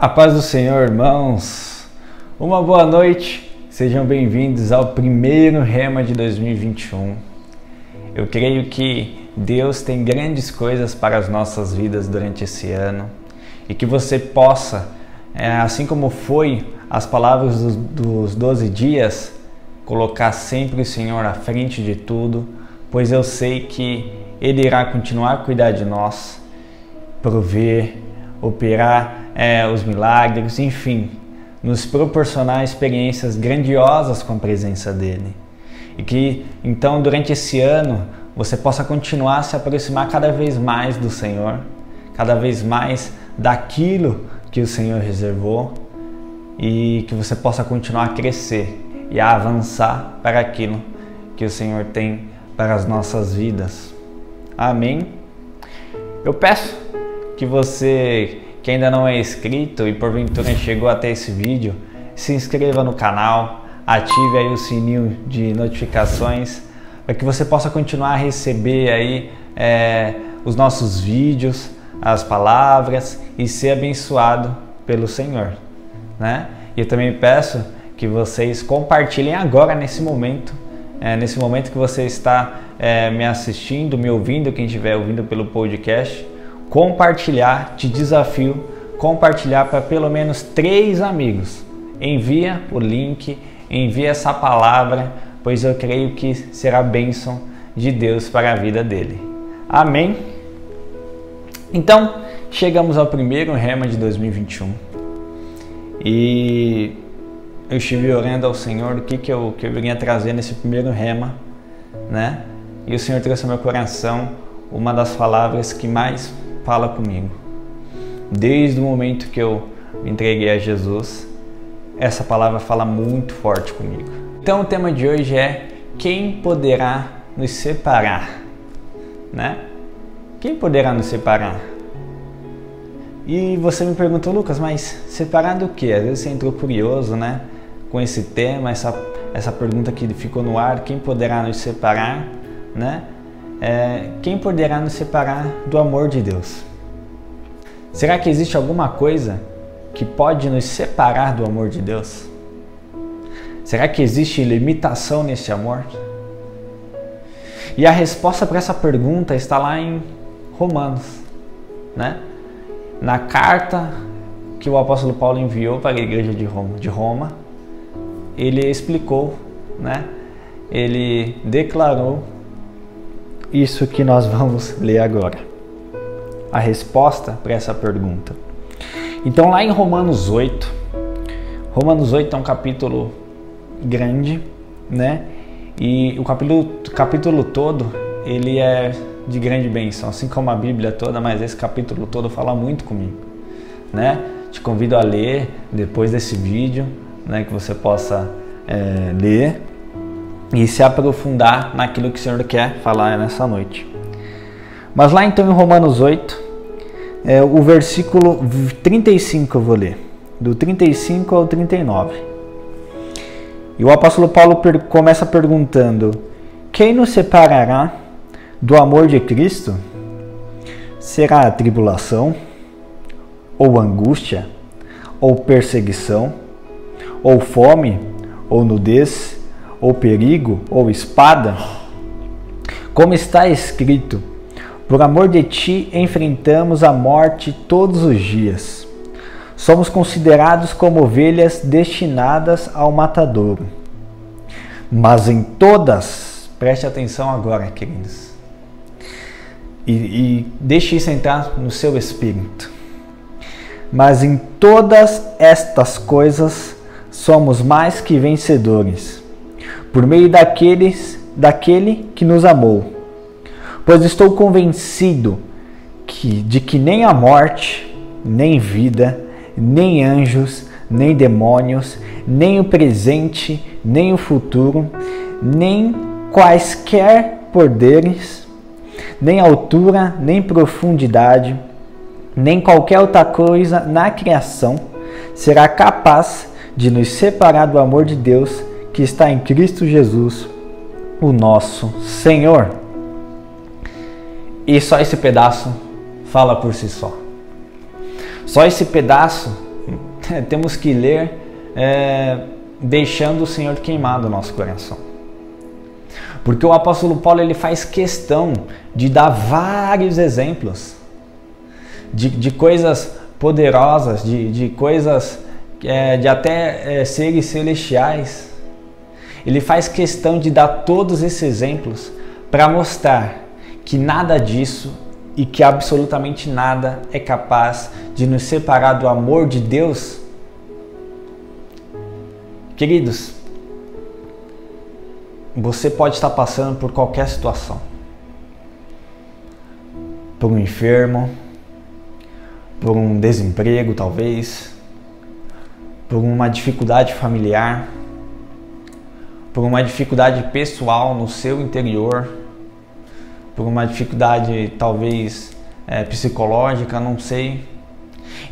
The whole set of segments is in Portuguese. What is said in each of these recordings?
A paz do Senhor, irmãos. Uma boa noite. Sejam bem-vindos ao primeiro Rema de 2021. Eu creio que Deus tem grandes coisas para as nossas vidas durante esse ano e que você possa, é, assim como foi as palavras dos, dos 12 dias, colocar sempre o Senhor à frente de tudo, pois eu sei que Ele irá continuar a cuidar de nós, prover, operar é, os milagres, enfim, nos proporcionar experiências grandiosas com a presença dEle. E que então durante esse ano você possa continuar a se aproximar cada vez mais do Senhor, cada vez mais daquilo que o Senhor reservou e que você possa continuar a crescer e a avançar para aquilo que o Senhor tem para as nossas vidas. Amém. Eu peço que você que ainda não é inscrito e porventura chegou até esse vídeo, se inscreva no canal, ative aí o sininho de notificações para que você possa continuar a receber aí é, os nossos vídeos, as palavras e ser abençoado pelo Senhor, né? E eu também peço que vocês compartilhem agora nesse momento, é, nesse momento que você está é, me assistindo, me ouvindo, quem estiver ouvindo pelo podcast, compartilhar, te desafio, compartilhar para pelo menos três amigos. Envia o link, envia essa palavra, pois eu creio que será bênção de Deus para a vida dele. Amém? Então, chegamos ao primeiro rema de 2021 e eu estive orando ao Senhor o que, que, eu, que eu vinha trazer nesse primeiro rema, né? E o Senhor trouxe ao meu coração uma das palavras que mais fala comigo. Desde o momento que eu me entreguei a Jesus, essa palavra fala muito forte comigo. Então o tema de hoje é quem poderá nos separar, né? Quem poderá nos separar? E você me perguntou, Lucas, mas separar do que? Às vezes você entrou curioso, né? Com esse tema, essa, essa pergunta que ficou no ar, quem poderá nos separar, né? É, quem poderá nos separar do amor de Deus? Será que existe alguma coisa que pode nos separar do amor de Deus? Será que existe limitação nesse amor? E a resposta para essa pergunta está lá em Romanos, né? Na carta que o apóstolo Paulo enviou para a igreja de Roma, de Roma ele explicou, né? Ele declarou isso que nós vamos ler agora. A resposta para essa pergunta. Então, lá em Romanos 8, Romanos 8 é um capítulo grande, né? E o capítulo, capítulo todo ele é de grande bênção, assim como a Bíblia toda, mas esse capítulo todo fala muito comigo, né? Te convido a ler depois desse vídeo, né? Que você possa é, ler e se aprofundar naquilo que o Senhor quer falar nessa noite. Mas lá então em Romanos 8, é, o versículo 35 eu vou ler, do 35 ao 39. E o apóstolo Paulo começa perguntando: Quem nos separará do amor de Cristo? Será a tribulação, ou angústia, ou perseguição, ou fome, ou nudez? Ou perigo, ou espada? Como está escrito: Por amor de ti enfrentamos a morte todos os dias. Somos considerados como ovelhas destinadas ao matadouro. Mas em todas, preste atenção agora, queridos, e, e deixe isso entrar no seu espírito. Mas em todas estas coisas somos mais que vencedores por meio daqueles, daquele que nos amou. Pois estou convencido que, de que nem a morte, nem vida, nem anjos, nem demônios, nem o presente, nem o futuro, nem quaisquer poderes, nem altura, nem profundidade, nem qualquer outra coisa na criação será capaz de nos separar do amor de Deus que está em Cristo Jesus, o nosso Senhor. E só esse pedaço fala por si só. Só esse pedaço temos que ler é, deixando o Senhor queimar do nosso coração. Porque o apóstolo Paulo ele faz questão de dar vários exemplos de, de coisas poderosas, de, de coisas é, de até é, seres celestiais. Ele faz questão de dar todos esses exemplos para mostrar que nada disso e que absolutamente nada é capaz de nos separar do amor de Deus. Queridos, você pode estar passando por qualquer situação. Por um enfermo, por um desemprego, talvez, por uma dificuldade familiar, por uma dificuldade pessoal no seu interior, por uma dificuldade talvez é, psicológica, não sei.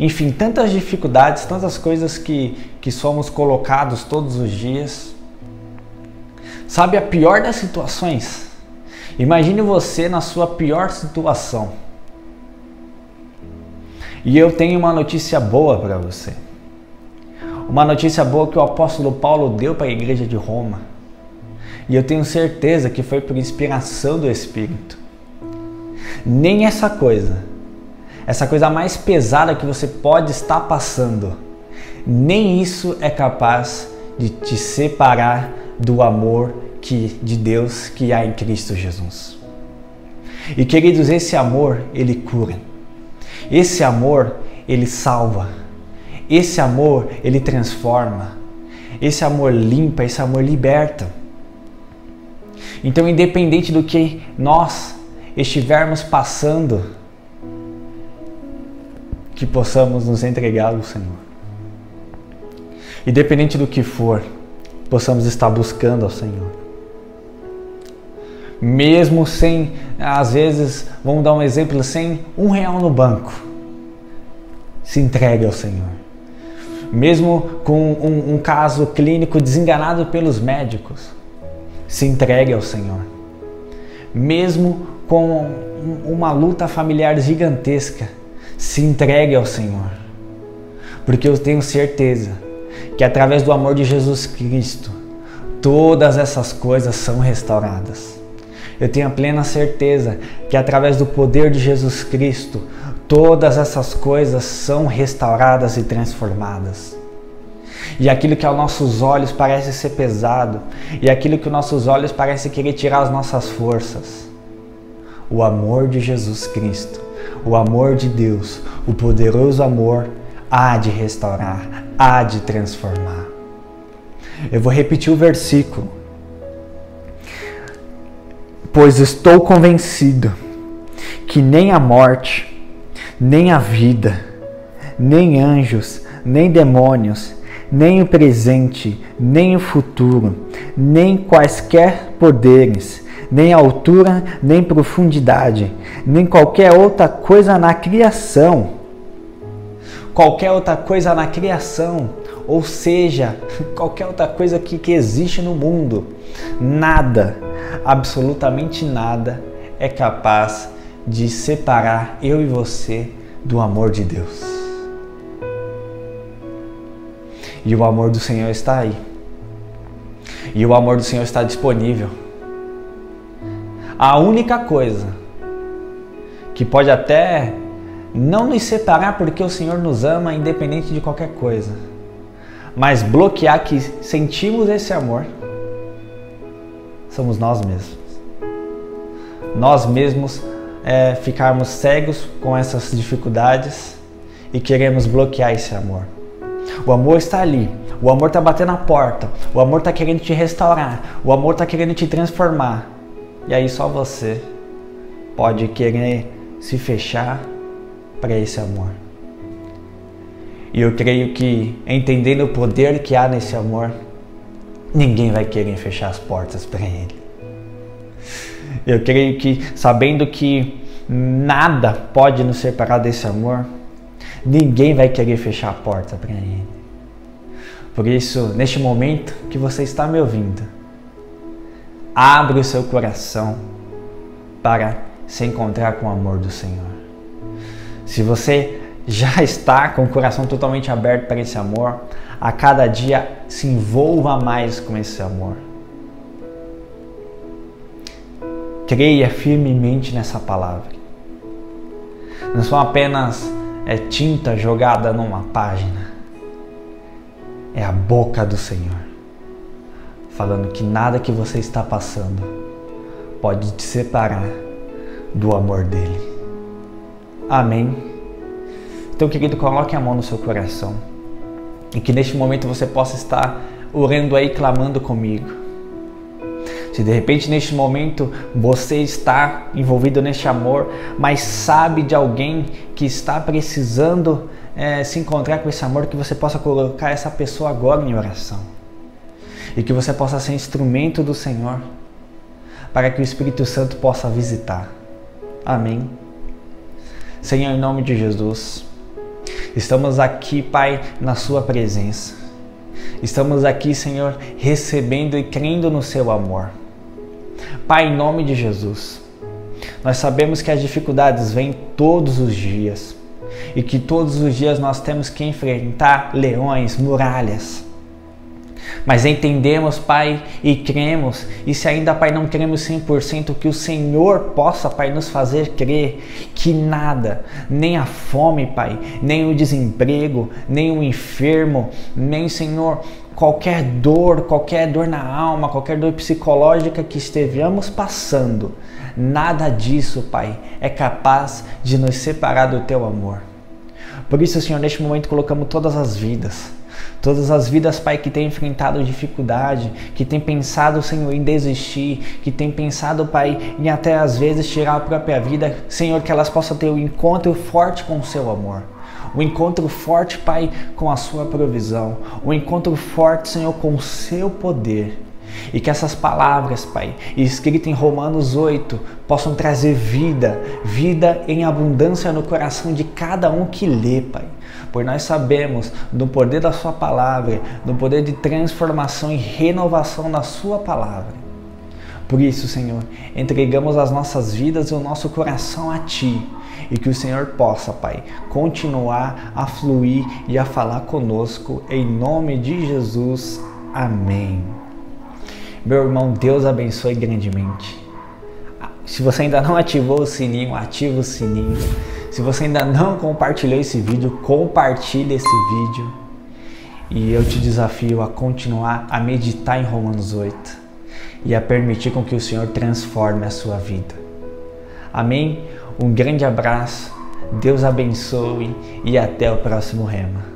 Enfim, tantas dificuldades, tantas coisas que, que somos colocados todos os dias. Sabe a pior das situações? Imagine você na sua pior situação. E eu tenho uma notícia boa para você. Uma notícia boa que o apóstolo Paulo deu para a igreja de Roma. E eu tenho certeza que foi por inspiração do Espírito. Nem essa coisa, essa coisa mais pesada que você pode estar passando, nem isso é capaz de te separar do amor que, de Deus que há em Cristo Jesus. E queridos, esse amor, ele cura. Esse amor, ele salva. Esse amor, ele transforma. Esse amor limpa, esse amor liberta. Então, independente do que nós estivermos passando, que possamos nos entregar ao Senhor. Independente do que for, possamos estar buscando ao Senhor. Mesmo sem, às vezes, vamos dar um exemplo, sem um real no banco, se entregue ao Senhor. Mesmo com um, um caso clínico desenganado pelos médicos, se entregue ao Senhor. Mesmo com uma luta familiar gigantesca, se entregue ao Senhor. Porque eu tenho certeza que através do amor de Jesus Cristo, todas essas coisas são restauradas. Eu tenho a plena certeza que através do poder de Jesus Cristo, todas essas coisas são restauradas e transformadas. E aquilo que aos nossos olhos parece ser pesado, e aquilo que aos nossos olhos parece querer tirar as nossas forças, o amor de Jesus Cristo, o amor de Deus, o poderoso amor há de restaurar, há de transformar. Eu vou repetir o versículo. Pois estou convencido que nem a morte, nem a vida, nem anjos, nem demônios, nem o presente, nem o futuro, nem quaisquer poderes, nem altura, nem profundidade, nem qualquer outra coisa na criação. Qualquer outra coisa na criação, ou seja, qualquer outra coisa que, que existe no mundo, nada, absolutamente nada, é capaz de separar eu e você do amor de Deus. E o amor do Senhor está aí. E o amor do Senhor está disponível. A única coisa que pode até não nos separar porque o Senhor nos ama independente de qualquer coisa, mas bloquear que sentimos esse amor somos nós mesmos. Nós mesmos é, ficarmos cegos com essas dificuldades e queremos bloquear esse amor. O amor está ali, o amor está batendo a porta, o amor está querendo te restaurar, o amor está querendo te transformar. E aí só você pode querer se fechar para esse amor. E eu creio que entendendo o poder que há nesse amor, ninguém vai querer fechar as portas para ele. Eu creio que sabendo que nada pode nos separar desse amor, ninguém vai querer fechar a porta para ele. Por isso, neste momento que você está me ouvindo, Abre o seu coração para se encontrar com o amor do Senhor. Se você já está com o coração totalmente aberto para esse amor, a cada dia se envolva mais com esse amor. Creia firmemente nessa palavra. Não são apenas é, tinta jogada numa página. É a boca do Senhor falando que nada que você está passando pode te separar do amor dele. Amém. Então, querido, coloque a mão no seu coração e que neste momento você possa estar orando aí, clamando comigo. Se de repente neste momento você está envolvido neste amor, mas sabe de alguém que está precisando é, se encontrar com esse amor, que você possa colocar essa pessoa agora em oração e que você possa ser instrumento do Senhor para que o Espírito Santo possa visitar. Amém. Senhor, em nome de Jesus, estamos aqui, Pai, na Sua presença. Estamos aqui, Senhor, recebendo e crendo no Seu amor. Pai, em nome de Jesus, nós sabemos que as dificuldades vêm todos os dias e que todos os dias nós temos que enfrentar leões, muralhas. Mas entendemos, Pai, e cremos, e se ainda, Pai, não cremos 100%, que o Senhor possa, Pai, nos fazer crer que nada, nem a fome, Pai, nem o desemprego, nem o enfermo, nem, Senhor, qualquer dor, qualquer dor na alma, qualquer dor psicológica que estejamos passando, nada disso, Pai, é capaz de nos separar do Teu amor. Por isso, Senhor, neste momento colocamos todas as vidas, Todas as vidas, Pai, que têm enfrentado dificuldade, que têm pensado, Senhor, em desistir, que têm pensado, Pai, em até às vezes tirar a própria vida, Senhor, que elas possam ter um encontro forte com o seu amor. Um encontro forte, Pai, com a sua provisão. Um encontro forte, Senhor, com o seu poder. E que essas palavras, Pai, escritas em Romanos 8, possam trazer vida, vida em abundância no coração de cada um que lê, Pai. Pois nós sabemos do poder da Sua palavra, do poder de transformação e renovação da Sua palavra. Por isso, Senhor, entregamos as nossas vidas e o nosso coração a Ti e que o Senhor possa, Pai, continuar a fluir e a falar conosco, em nome de Jesus. Amém. Meu irmão, Deus abençoe grandemente. Se você ainda não ativou o sininho, ativa o sininho. Se você ainda não compartilhou esse vídeo, compartilhe esse vídeo. E eu te desafio a continuar a meditar em Romanos 8 e a permitir com que o Senhor transforme a sua vida. Amém? Um grande abraço, Deus abençoe e até o próximo rema.